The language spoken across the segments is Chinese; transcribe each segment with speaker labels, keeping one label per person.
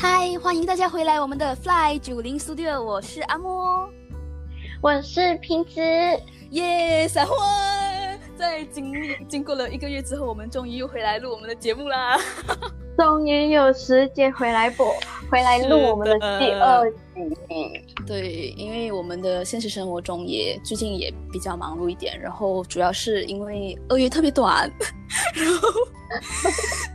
Speaker 1: 嗨，欢迎大家回来我们的 Fly 九零 Studio，我是阿莫，
Speaker 2: 我是平子，
Speaker 1: 耶，闪婚！在经历经过了一个月之后，我们终于又回来录我们的节目啦，
Speaker 2: 终于有时间回来播，回来录我们的第二集。
Speaker 1: 对，因为我们的现实生活中也最近也比较忙碌一点，然后主要是因为二月特别短，然后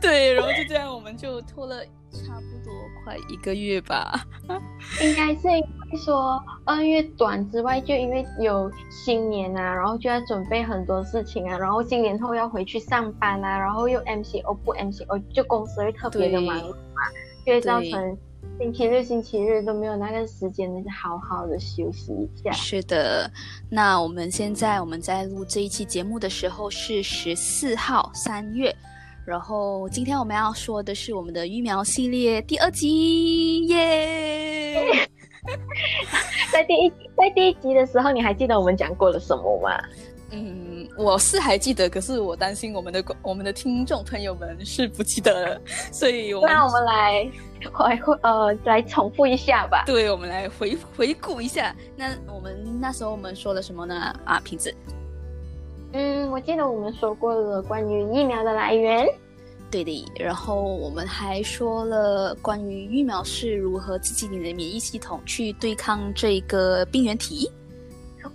Speaker 1: 对，然后就这样我们就拖了差不多快一个月吧。
Speaker 2: 应该是因为说二月短之外，就因为有新年啊，然后就要准备很多事情啊，然后新年后要回去上班啊，然后又 MCO 不 MCO，就公司会特别的忙碌嘛，就会造成。星期六、星期日都没有那个时间，那就好好的休息一下。
Speaker 1: 是的，那我们现在我们在录这一期节目的时候是十四号三月，然后今天我们要说的是我们的育苗系列第二集，耶！
Speaker 2: 在第一在第一集的时候，你还记得我们讲过了什么吗？
Speaker 1: 嗯，我是还记得，可是我担心我们的我们的听众朋友们是不记得了，所以
Speaker 2: 那我们来回呃来重复一下吧。
Speaker 1: 对，我们来回回顾一下。那我们那时候我们说了什么呢？啊，瓶子。
Speaker 2: 嗯，我记得我们说过了关于疫苗的来源。
Speaker 1: 对的，然后我们还说了关于疫苗是如何刺激你的免疫系统去对抗这个病原体。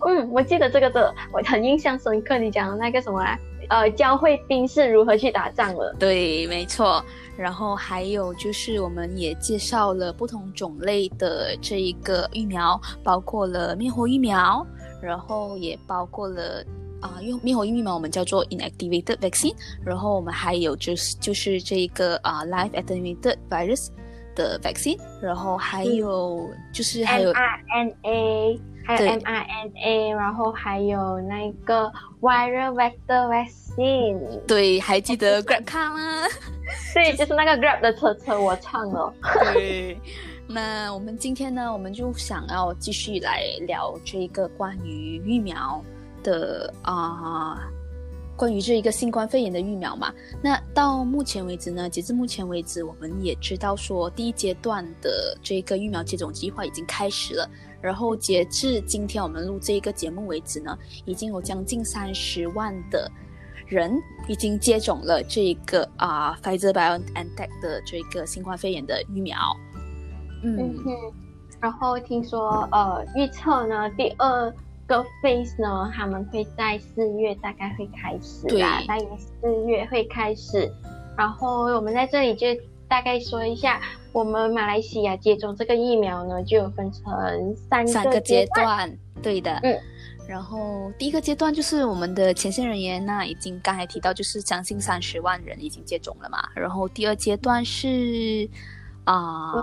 Speaker 2: 嗯，我记得这个的，我很印象深刻。你讲的那个什么啊？呃，教会兵是如何去打仗了？
Speaker 1: 对，没错。然后还有就是，我们也介绍了不同种类的这一个疫苗，包括了灭活疫苗，然后也包括了啊，用灭活疫苗我们叫做 inactivated vaccine。然后我们还有就是就是这个啊，live attenuated virus 的 vaccine。然后还有就是还有
Speaker 2: mRNA。还有 mRNA，然后还有那个 viral vector vaccine。
Speaker 1: 对，还记得 Grab 卡吗？
Speaker 2: 对，就是那个 Grab 的车车，我唱了。
Speaker 1: 对，那我们今天呢，我们就想要继续来聊这个关于疫苗的啊，关于这一个新冠肺炎的疫苗嘛。那到目前为止呢，截至目前为止，我们也知道说第一阶段的这个疫苗接种计划已经开始了。然后截至今天我们录这一个节目为止呢，已经有将近三十万的人已经接种了这个啊，Pfizer BioNTech 的这个新冠肺炎的疫苗。
Speaker 2: 嗯哼，然后听说呃，预测呢，第二个 phase 呢，他们会在四月大概会开始啦，大约四月会开始。然后我们在这里就大概说一下。我们马来西亚接种这个疫苗呢，就分成三
Speaker 1: 三个
Speaker 2: 阶
Speaker 1: 段，对的。嗯，然后第一个阶段就是我们的前线人员，那已经刚才提到，就是将近三十万人已经接种了嘛。然后第二阶段是啊，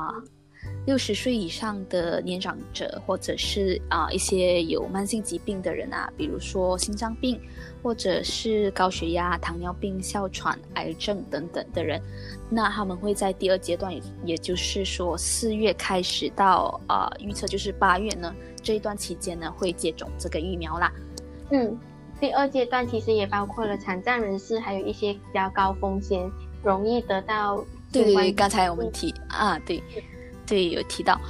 Speaker 1: 六十岁以上的年长者，或者是啊一些有慢性疾病的人啊，比如说心脏病，或者是高血压、糖尿病、哮喘、癌症等等的人。那他们会在第二阶段，也也就是说四月开始到啊，预测就是八月呢这一段期间呢会接种这个疫苗啦。
Speaker 2: 嗯，第二阶段其实也包括了残障人士，还有一些比较高风险、容易得到。
Speaker 1: 对对对，刚才我们提啊，对对有提到。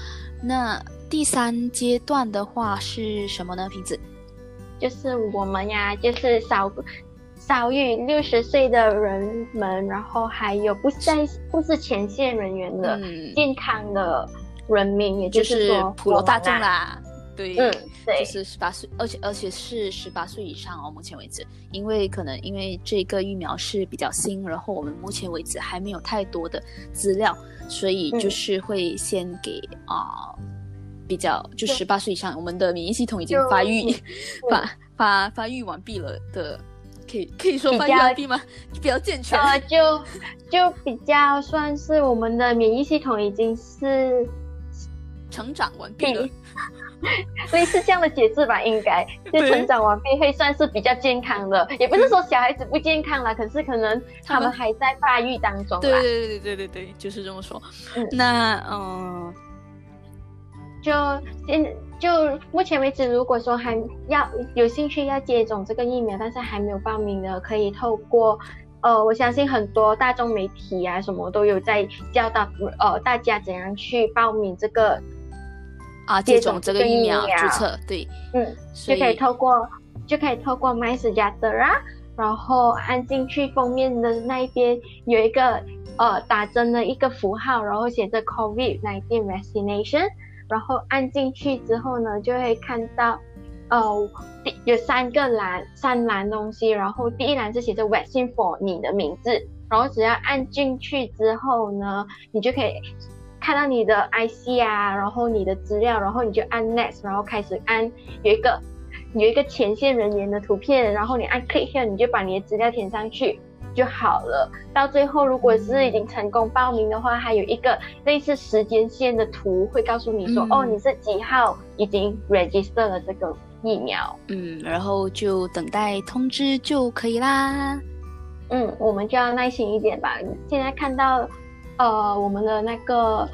Speaker 1: 那第三阶段的话是什么呢？瓶子？
Speaker 2: 就是我们呀，就是少。少于六十岁的人们，然后还有不在不是前线人员的健康的人民，也就是说
Speaker 1: 普罗大众啦。对，
Speaker 2: 嗯，对，
Speaker 1: 就是十八岁，而且而且是十八岁以上哦。目前为止，因为可能因为这个疫苗是比较新，然后我们目前为止还没有太多的资料，所以就是会先给啊比较就十八岁以上，我们的免疫系统已经发育发发发育完毕了的。可以可以说发育完毕吗？比较健全。
Speaker 2: 呃，就就比较算是我们的免疫系统已经是
Speaker 1: 成长完毕了，
Speaker 2: 类似这样的解释吧，应该就成长完毕会算是比较健康的，也不是说小孩子不健康啦，可是可能他们还在发育当中。
Speaker 1: 对对对对对对，就是这么说。那嗯，
Speaker 2: 就现。就目前为止，如果说还要有兴趣要接种这个疫苗，但是还没有报名的，可以透过呃，我相信很多大众媒体啊，什么都有在教导呃大家怎样去报名这个
Speaker 1: 啊接种这个疫苗注册，对，
Speaker 2: 嗯，就可以透过就可以透过 My s u e 啊，然后按进去封面的那一边有一个呃打针的一个符号，然后写着 COVID nineteen vaccination，然后按进去之后呢，就会看到。呃，第有三个栏，三栏东西，然后第一栏是写着 vaccine for 你的名字，然后只要按进去之后呢，你就可以看到你的 IC 啊，然后你的资料，然后你就按 next，然后开始按有一个有一个前线人员的图片，然后你按 click here，你就把你的资料填上去。就好了。到最后，如果是已经成功报名的话，还有一个类似时间线的图，会告诉你说，哦，你是几号已经 register 了这个疫苗。
Speaker 1: 嗯，然后就等待通知就可以啦。
Speaker 2: 嗯，我们就要耐心一点吧。现在看到，呃，我们的那个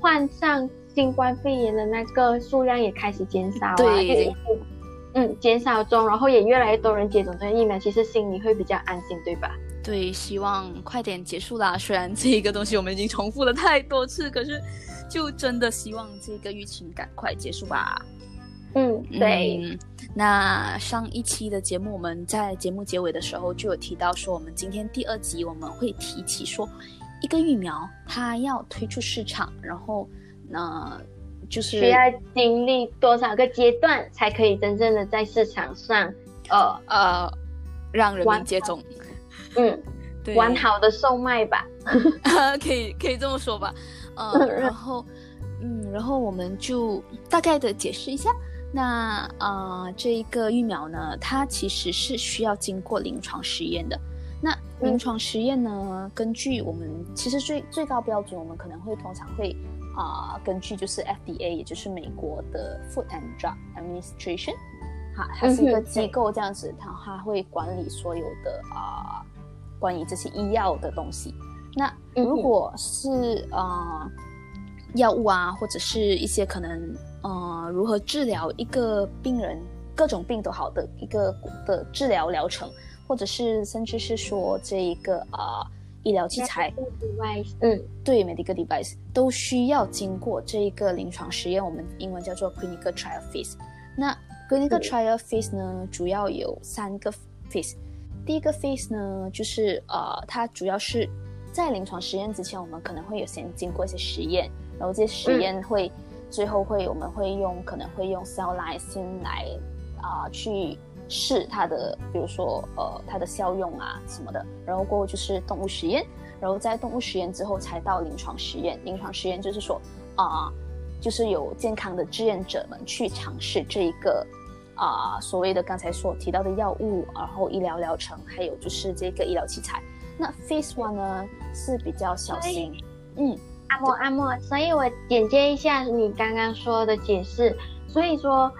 Speaker 2: 患上新冠肺炎的那个数量也开始减少啊。
Speaker 1: 对。
Speaker 2: 嗯，减少中，然后也越来越多人接种这个疫苗，其实心里会比较安心，对吧？
Speaker 1: 对，希望快点结束啦。虽然这一个东西我们已经重复了太多次，可是就真的希望这个疫情赶快结束吧。
Speaker 2: 嗯，对。
Speaker 1: 那上一期的节目，我们在节目结尾的时候就有提到说，我们今天第二集我们会提起说，一个疫苗它要推出市场，然后那。就是
Speaker 2: 需要经历多少个阶段，才可以真正的在市场上，呃
Speaker 1: 呃，让人民接种。
Speaker 2: 嗯，对，完好的售卖吧，
Speaker 1: 可以可以这么说吧。嗯，然后嗯，然后我们就大概的解释一下。那啊，这一个疫苗呢，它其实是需要经过临床实验的。那临床实验呢，根据我们其实最最高标准，我们可能会通常会。啊，根据就是 FDA，也就是美国的 Food and Drug Administration，哈，它是一个机构这样子，它它会管理所有的啊关于这些医药的东西。那如果是啊药物啊，或者是一些可能呃如何治疗一个病人各种病都好的一个的治疗疗程，或者是甚至是说这一个啊。医疗器材，嗯，对，medical device 都需要经过这一个临床实验，我们英文叫做 clinical trial phase。那 clinical trial phase 呢，主要有三个 phase。第一个 phase 呢，就是呃，它主要是在临床实验之前，我们可能会有先经过一些实验，然后这些实验会最后会我们会用可能会用 cell line 先来啊去。试它的，比如说呃它的效用啊什么的，然后过后就是动物实验，然后在动物实验之后才到临床实验。临床实验就是说啊，就是有健康的志愿者们去尝试这一个啊所谓的刚才所提到的药物，然后医疗疗程，还有就是这个医疗器材。那 Phase One 呢是比较小心，
Speaker 2: 嗯，阿莫阿莫，所以我简介一下你刚刚说的解释，所以说。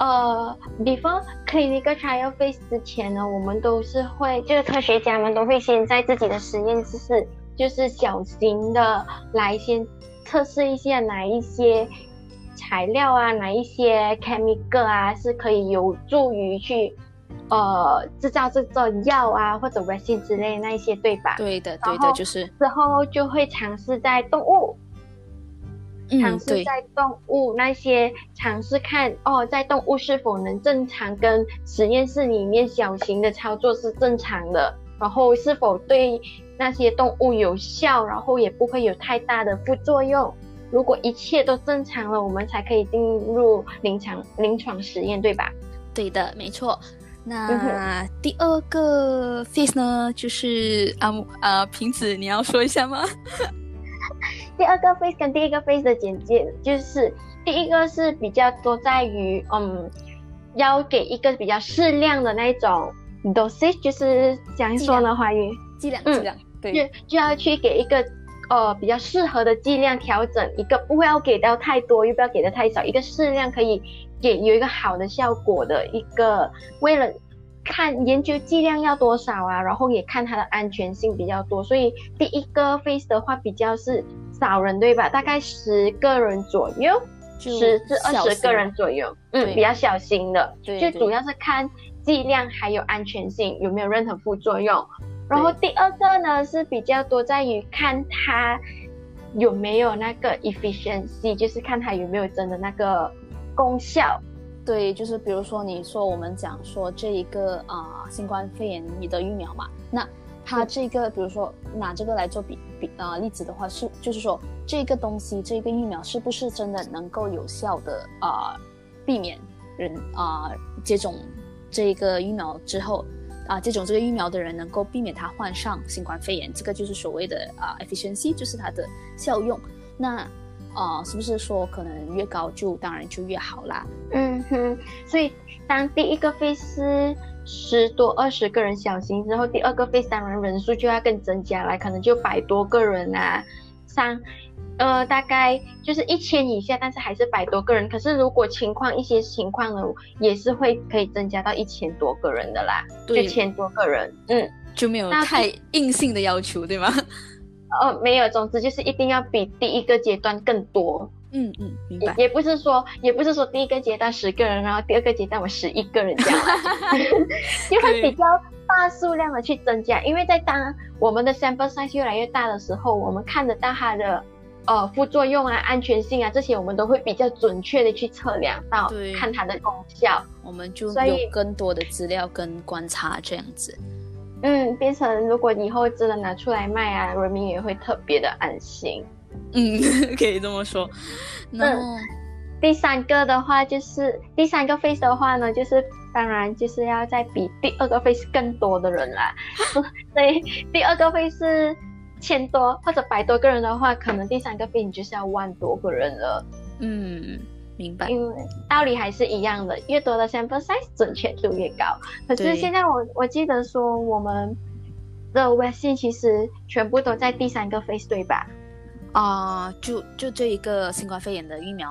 Speaker 2: 呃，before clinical trial phase 之前呢，我们都是会，就是科学家们都会先在自己的实验室，就是小型的来先测试一下哪一些材料啊，哪一些 chemical 啊是可以有助于去呃制造这种药啊或者 vaccine 之类那一些，对吧？
Speaker 1: 对的，对的，就是
Speaker 2: 之后就会尝试在动物。尝试在动物那些尝试看哦，在动物是否能正常跟实验室里面小型的操作是正常的，然后是否对那些动物有效，然后也不会有太大的副作用。如果一切都正常了，我们才可以进入临床临床实验，对吧？
Speaker 1: 对的，没错。那第二个 face 呢，就是啊啊，瓶子，你要说一下吗？
Speaker 2: 第二个 face 跟第一个 face 的简介，就是第一个是比较多在于，嗯，要给一个比较适量的那种 dosage，就是讲说呢，华语
Speaker 1: 剂量，剂量，对，
Speaker 2: 就就要去给一个呃比较适合的剂量调整一个，不要给到太多，又不要给的太少，一个适量可以给有一个好的效果的一个，为了。看研究剂量要多少啊，然后也看它的安全性比较多，所以第一个 phase 的话比较是少人对吧？大概十个人左右，十至二十个人左右，嗯，比较小心的，就主要是看剂量还有安全性有没有任何副作用。然后第二个呢是比较多在于看它有没有那个 efficiency，就是看它有没有真的那个功效。
Speaker 1: 对，就是比如说你说我们讲说这一个啊新冠肺炎你的疫苗嘛，那它这个比如说拿这个来做比比啊例子的话，是就是说这个东西这个疫苗是不是真的能够有效的啊避免人啊接种这个疫苗之后啊接种这个疫苗的人能够避免他患上新冠肺炎，这个就是所谓的啊 efficiency，就是它的效用。那啊，是不是说可能越高就当然就越好啦？
Speaker 2: 嗯哼，所以当第一个 phase 十多二十个人小型之后，第二个 phase 当然人数就要更增加来，可能就百多个人啊，三呃大概就是一千以下，但是还是百多个人。可是如果情况一些情况呢，也是会可以增加到一千多个人的啦，一千多个人，嗯，
Speaker 1: 就没有太硬性的要求，对吗？
Speaker 2: 哦，没有，总之就是一定要比第一个阶段更多。
Speaker 1: 嗯嗯，明白。
Speaker 2: 也不是说，也不是说第一个阶段十个人，然后第二个阶段我十一个人这样，就会比较大数量的去增加。因为在当我们的 sample size 越来越大的时候，我们看得到它的呃副作用啊、安全性啊这些，我们都会比较准确的去测量到，看它的功效。
Speaker 1: 我们就有更多的资料跟观察这样子。
Speaker 2: 嗯，变成如果以后真的拿出来卖啊，人民也会特别的安心。
Speaker 1: 嗯，可以这么说。那
Speaker 2: 第三个的话，就是第三个 face 的话呢，就是当然就是要再比第二个 face 更多的人啦。所以第二个 face 千多或者百多个人的话，可能第三个 face 就是要万多个人了。
Speaker 1: 嗯。明白，
Speaker 2: 因为道理还是一样的，越多的 sample size 准确度越高。可是现在我我记得说我们的微信其实全部都在第三个 phase 对吧？
Speaker 1: 啊，就就这一个新冠肺炎的疫苗，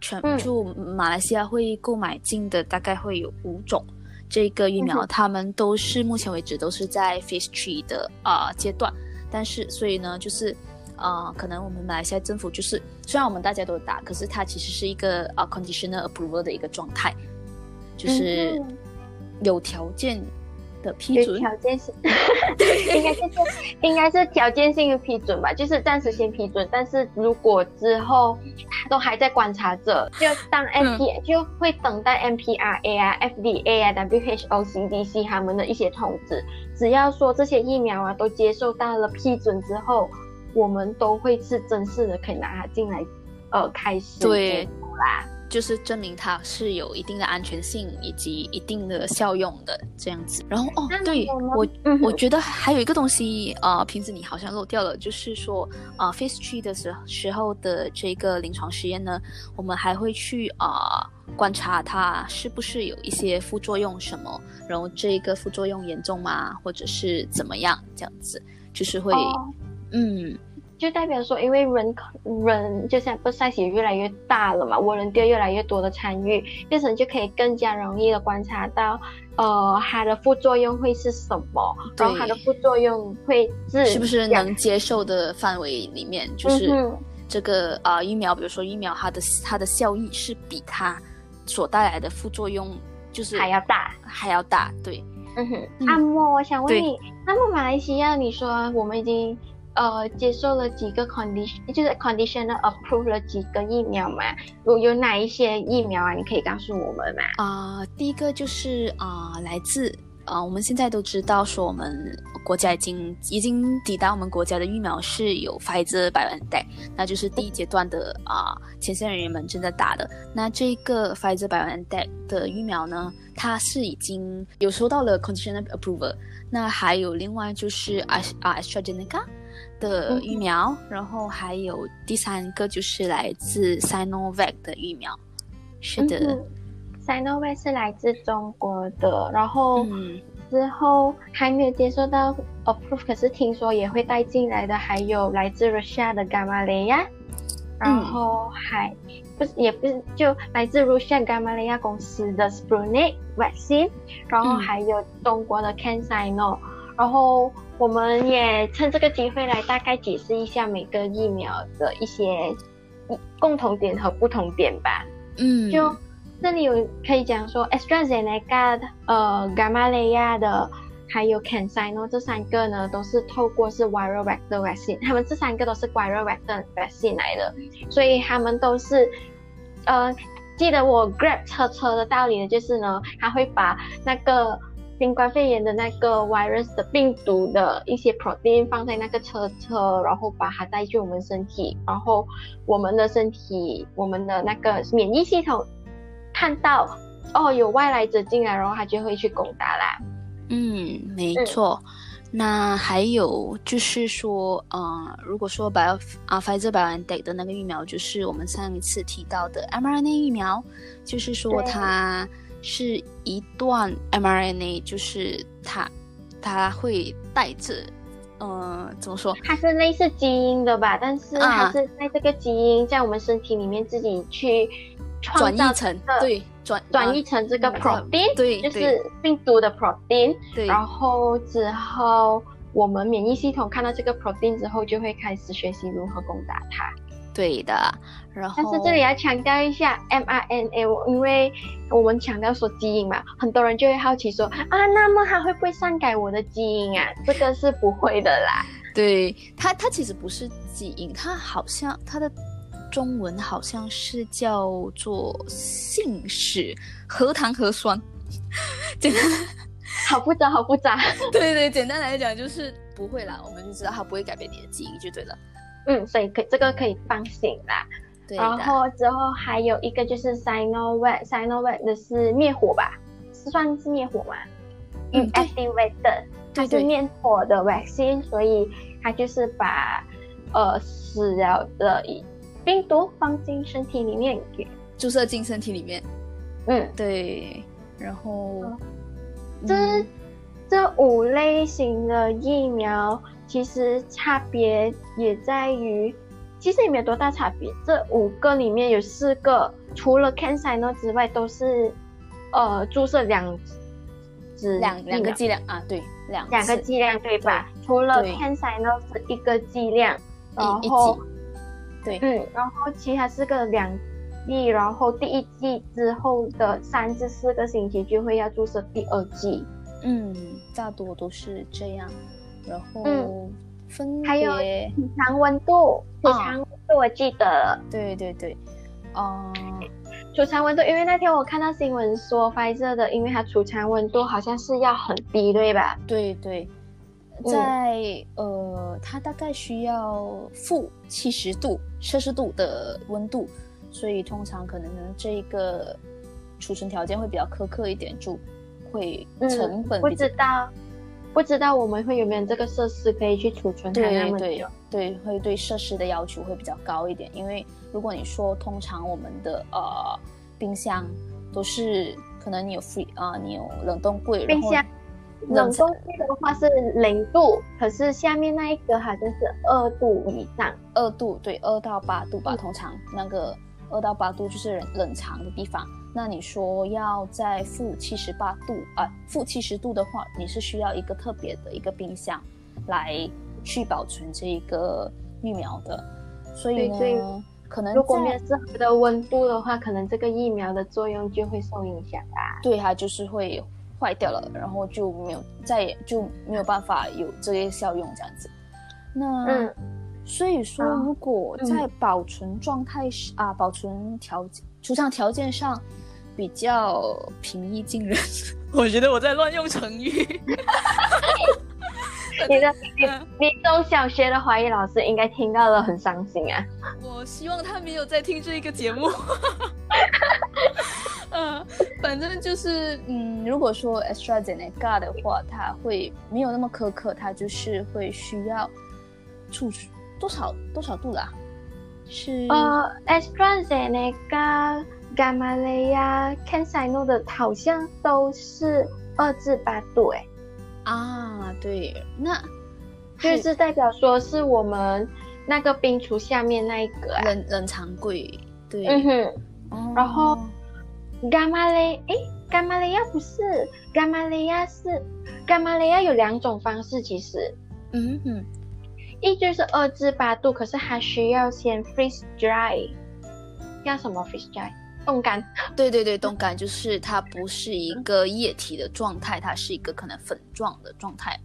Speaker 1: 全就马来西亚会购买进的大概会有五种这个疫苗，他们都是目前为止都是在 phase three 的啊阶段，但是所以呢就是。啊，可能我们马来西亚政府就是，虽然我们大家都打，可是它其实是一个啊 conditional approval 的一个状态，就是有条件的批准。
Speaker 2: 条件性，应该就是应该是条件性的批准吧，就是暂时先批准，但是如果之后都还在观察着，就当 M P 就会等待 M P R A 啊、F D A 啊、W H O、C D C 他们的一些通知，只要说这些疫苗啊都接受到了批准之后。我们都会是正式的，可以拿它进来，呃，开始
Speaker 1: 对。啦，就是证明它是有一定的安全性以及一定的效用的这样子。然后哦，对我，我觉得还有一个东西，呃，瓶子你好像漏掉了，就是说，啊，Phase Three 的时时候的这个临床实验呢，我们还会去啊观察它是不是有一些副作用什么，然后这个副作用严重吗，或者是怎么样这样子，就是会。嗯，
Speaker 2: 就代表说，因为人人就像不 size 也越来越大了嘛，我人店越来越多的参与，变成就可以更加容易的观察到，呃，它的副作用会是什么，然后它的副作用会是
Speaker 1: 是不是能接受的范围里面，就是这个啊疫苗，比如说疫苗它的它的效益是比它所带来的副作用就是
Speaker 2: 还要大，
Speaker 1: 还要大，对，
Speaker 2: 嗯哼，阿莫，我想问你，那么马来西亚，你说我们已经。呃，接受了几个 condition，就是 conditional approve 了几个疫苗嘛？有有哪一些疫苗啊？你可以告诉我们吗？
Speaker 1: 啊，第一个就是啊，来自啊，我们现在都知道说我们国家已经已经抵达我们国家的疫苗是有 Pfizer b i o n t e c 那就是第一阶段的啊，前线人员们正在打的。那这个 Pfizer b i o n t e c 的疫苗呢，它是已经有收到了 conditional approval。那还有另外就是啊啊 AstraZeneca。的疫苗，然后还有第三个就是来自 Sinovac 的疫苗，是的
Speaker 2: ，Sinovac 是来自中国的，然后之后还没有接受到 approve，可是听说也会带进来的，还有来自 Russia 的 Gamaleya，然后还不是也不是就来自 Russia Gamaleya 公司的 Sputnik vaccine，然后还有中国的 CanSino，然后。我们也趁这个机会来大概解释一下每个疫苗的一些共同点和不同点吧。
Speaker 1: 嗯，
Speaker 2: 就这里有可以讲说，AstraZeneca、呃，Gamma 雷亚的，还有 CanSino 这三个呢，都是透过是 viral vector vaccine，他们这三个都是 viral vector vaccine 来的，所以他们都是，呃，记得我 Grab 车车的道理呢，就是呢，他会把那个新冠肺炎的那个 virus 的病毒的一些 protein 放在那个车车，然后把它带去我们身体，然后我们的身体，我们的那个免疫系统。看到哦，有外来者进来，然后它就会去攻打啦。
Speaker 1: 嗯，没错。那还有就是说，呃，如果说 Bio 啊，Pfizer BioNTech 的那个疫苗，就是我们上一次提到的 mRNA 疫苗，就是说它是一段 mRNA，就是它它会带着，呃，怎么说？
Speaker 2: 它是类似基因的吧？但是它是在这个基因在我们身体里面自己去。
Speaker 1: 转译成对转
Speaker 2: 转译成这个 protein，
Speaker 1: 对，
Speaker 2: 就是病毒的 protein。
Speaker 1: 对，
Speaker 2: 然后之后我们免疫系统看到这个 protein 之后，就会开始学习如何攻打它。
Speaker 1: 对的，然后
Speaker 2: 但是这里要强调一下 mRNA，因为我们强调说基因嘛，很多人就会好奇说啊，那么它会不会篡改我的基因啊？这个是不会的啦。
Speaker 1: 对它，它其实不是基因，它好像它的。中文好像是叫做姓氏核糖核酸，简单，
Speaker 2: 好复杂，好复杂。
Speaker 1: 对对，简单来讲就是不会啦，我们就知道它不会改变你的基因就对了。
Speaker 2: 嗯，所以可这个可以放心啦。
Speaker 1: 对
Speaker 2: 然后之后还有一个就是 Sinovac，Sinovac 的是灭火吧？是算是灭火吗？
Speaker 1: 嗯
Speaker 2: ，activated，它是灭火的 vaccine，所以它就是把呃死了的。病毒放进身体里面，给
Speaker 1: 注射进身体里面。
Speaker 2: 嗯，
Speaker 1: 对。然后，
Speaker 2: 这这五类型的疫苗其实差别也在于，其实也没有多大差别。这五个里面有四个，除了 CanSino 之外，都是呃注射两支
Speaker 1: 两两个剂量啊，对，两
Speaker 2: 两个剂量对吧？除了 CanSino 是一个剂量，然后。
Speaker 1: 对，
Speaker 2: 嗯，然后其他四个两剂，然后第一剂之后的三至四个星期就会要注射第二剂。
Speaker 1: 嗯，大多都是这样。然后分
Speaker 2: 还有储藏温度，储藏温度我记得。
Speaker 1: 对对对，哦，
Speaker 2: 储藏温度，因为那天我看到新闻说，发射的，因为它储藏温度好像是要很低，对吧？
Speaker 1: 对对。在呃，它大概需要负七十度摄氏度的温度，所以通常可能这个储存条件会比较苛刻一点，就会成本
Speaker 2: 不知道不知道我们会有没有这个设施可以去储存它那么
Speaker 1: 久？对，会对设施的要求会比较高一点，因为如果你说通常我们的呃冰箱都是可能你有 free 啊，你有冷冻柜，
Speaker 2: 冰箱。冷冻柜的话是零度，可是下面那一个好像是二度以上，
Speaker 1: 二度对，二到八度吧。通常那个二到八度就是冷冷藏的地方。那你说要在负七十八度啊，负七十度的话，你是需要一个特别的一个冰箱来去保存这一个疫苗的。所以呢，可能
Speaker 2: 如果没有适合的温度的话，可能这个疫苗的作用就会受影响吧。
Speaker 1: 对，它就是会。坏掉了，然后就没有再也就没有办法有这些效用这样子。那所以说，如果在保存状态是啊，保存条件、储藏条件上比较平易近人，我觉得我在乱用成语。
Speaker 2: 你的 你你中小学的华语老师应该听到了很伤心啊！
Speaker 1: 我希望他没有在听这一个节目。嗯，反正就是，嗯，如果说 AstraZeneca 的话，它会没有那么苛刻，它就是会需要储多少多少度啦？是。
Speaker 2: 呃，AstraZeneca、Gamma 雷呀、CanSino 的好像都是二至八度，哎，
Speaker 1: 啊，对，那
Speaker 2: 就是代表说是我们那个冰橱下面那一个
Speaker 1: 冷冷藏柜，对，
Speaker 2: 嗯哼，然后。伽马雷，哎，伽马雷亚不是，伽马雷亚是，伽马雷亚有两种方式，其实，
Speaker 1: 嗯哼，
Speaker 2: 一就是二至八度，可是它需要先 freeze dry，要什么 freeze dry？冻干。
Speaker 1: 对对对，冻干就是它不是一个液体的状态，它是一个可能粉状的状态。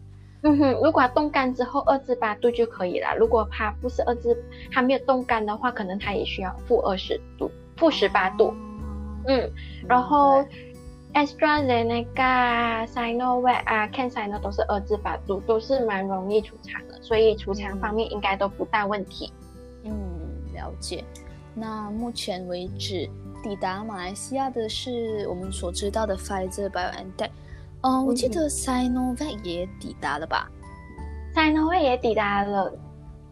Speaker 2: 嗯哼，如果它冻干之后二至八度就可以了。如果它不是二至，它没有冻干的话，可能它也需要负二十度、负十八度。嗯，然后 AstraZeneca、Sinovac 啊、CanSino 都是二至八度，都是蛮容易储藏的，所以储藏方面应该都不大问题。
Speaker 1: 嗯，了解。那目前为止抵达马来西亚的是我们所知道的 Pfizer BioNTech。哦，我记得 Sinovac 也抵达了吧
Speaker 2: ？Sinovac 也抵达了，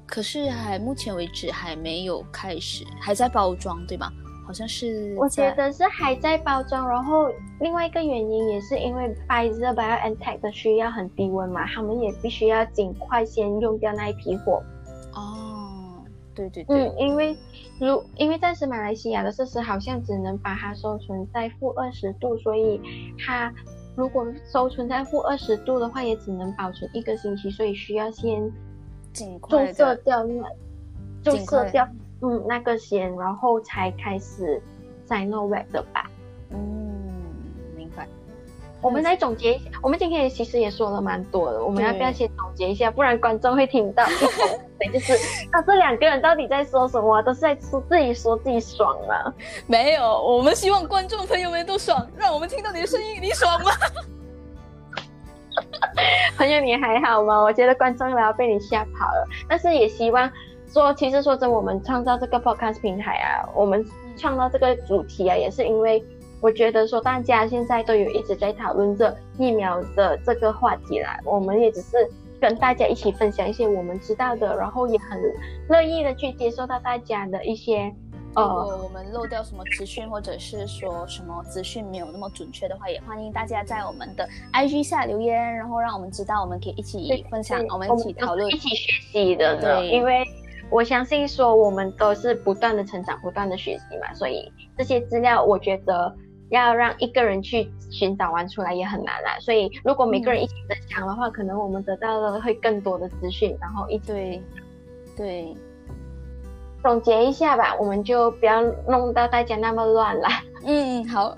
Speaker 1: 可是还目前为止还没有开始，还在包装，对吗？好像是。
Speaker 2: 我觉得是还在包装，然后另外一个原因也是因为 Pfizer BioNTech 的需要很低温嘛，他们也必须要尽快先用掉那一批货。
Speaker 1: 哦，对对对。
Speaker 2: 嗯，因为如因为暂时马来西亚的设施好像只能把它收存在负二十度，所以它。如果收存在负二十度的话，也只能保存一个星期，所以需要先注射掉那注射掉嗯那个先，然后才开始 Sinovac 的吧。我们来总结一下，我们今天其实也说了蛮多的，我们要不要先总结一下？不然观众会听到一头 对，就是啊，这两个人到底在说什么？都是在说自己说自己爽啊？
Speaker 1: 没有，我们希望观众朋友们都爽，让我们听到你的声音，你爽吗？
Speaker 2: 朋友你还好吗？我觉得观众都要被你吓跑了，但是也希望说，其实说真，我们创造这个 podcast 平台啊，我们创造这个主题啊，也是因为。我觉得说大家现在都有一直在讨论这疫苗的这个话题啦，我们也只是跟大家一起分享一些我们知道的，然后也很乐意的去接受到大家的一些
Speaker 1: 呃，我们漏掉什么资讯或者是说什么资讯没有那么准确的话，也欢迎大家在我们的 IG 下留言，然后让我们知道，我们可以一起分享，我们一起讨论，
Speaker 2: 一起学习的。对，因为我相信说我们都是不断的成长，不断的学习嘛，所以这些资料我觉得。要让一个人去寻找完出来也很难啦，所以如果每个人一起分享的话，可能我们得到的会更多的资讯，然后一
Speaker 1: 对对
Speaker 2: 总结一下吧，我们就不要弄到大家那么乱了。
Speaker 1: 嗯，好。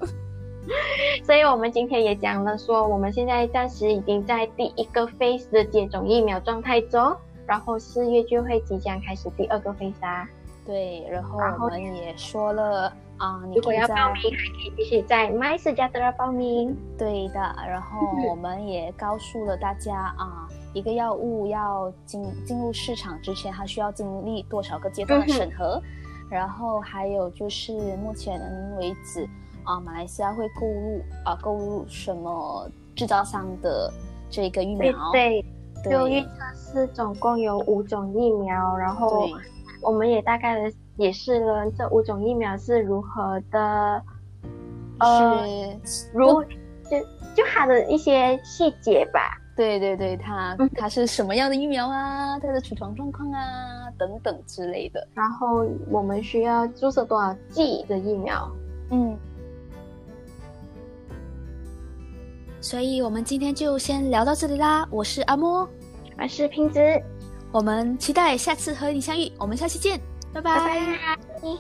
Speaker 2: 所以我们今天也讲了，说我们现在暂时已经在第一个 phase 的接种疫苗状态中，然后四月就会即将开始第二个 phase 啊。
Speaker 1: 对，然后我们也说了。啊，
Speaker 2: 如果要报名，还可以继续在 My 私家的报名。
Speaker 1: 对的，然后我们也告诉了大家啊，一个药物要进进入市场之前，它需要经历多少个阶段的审核。然后还有就是目前为止啊，马来西亚会购入啊购入什么制造商的这个疫苗？
Speaker 2: 对，就预测是总共有五种疫苗，然后我们也大概的。解释了，这五种疫苗是如何的？呃，如就就它的一些细节吧。
Speaker 1: 对对对，它它是什么样的疫苗啊？它的储藏状况啊，等等之类的。
Speaker 2: 然后我们需要注射多少剂的疫苗？嗯。
Speaker 1: 所以我们今天就先聊到这里啦。我是阿莫，
Speaker 2: 我是平子，
Speaker 1: 我们期待下次和你相遇。我们下期见。拜拜。
Speaker 3: 以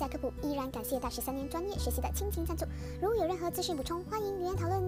Speaker 3: 在科普，依然感谢大学三年专业学习的亲情赞助。如有任何资讯补充，欢迎留言讨论。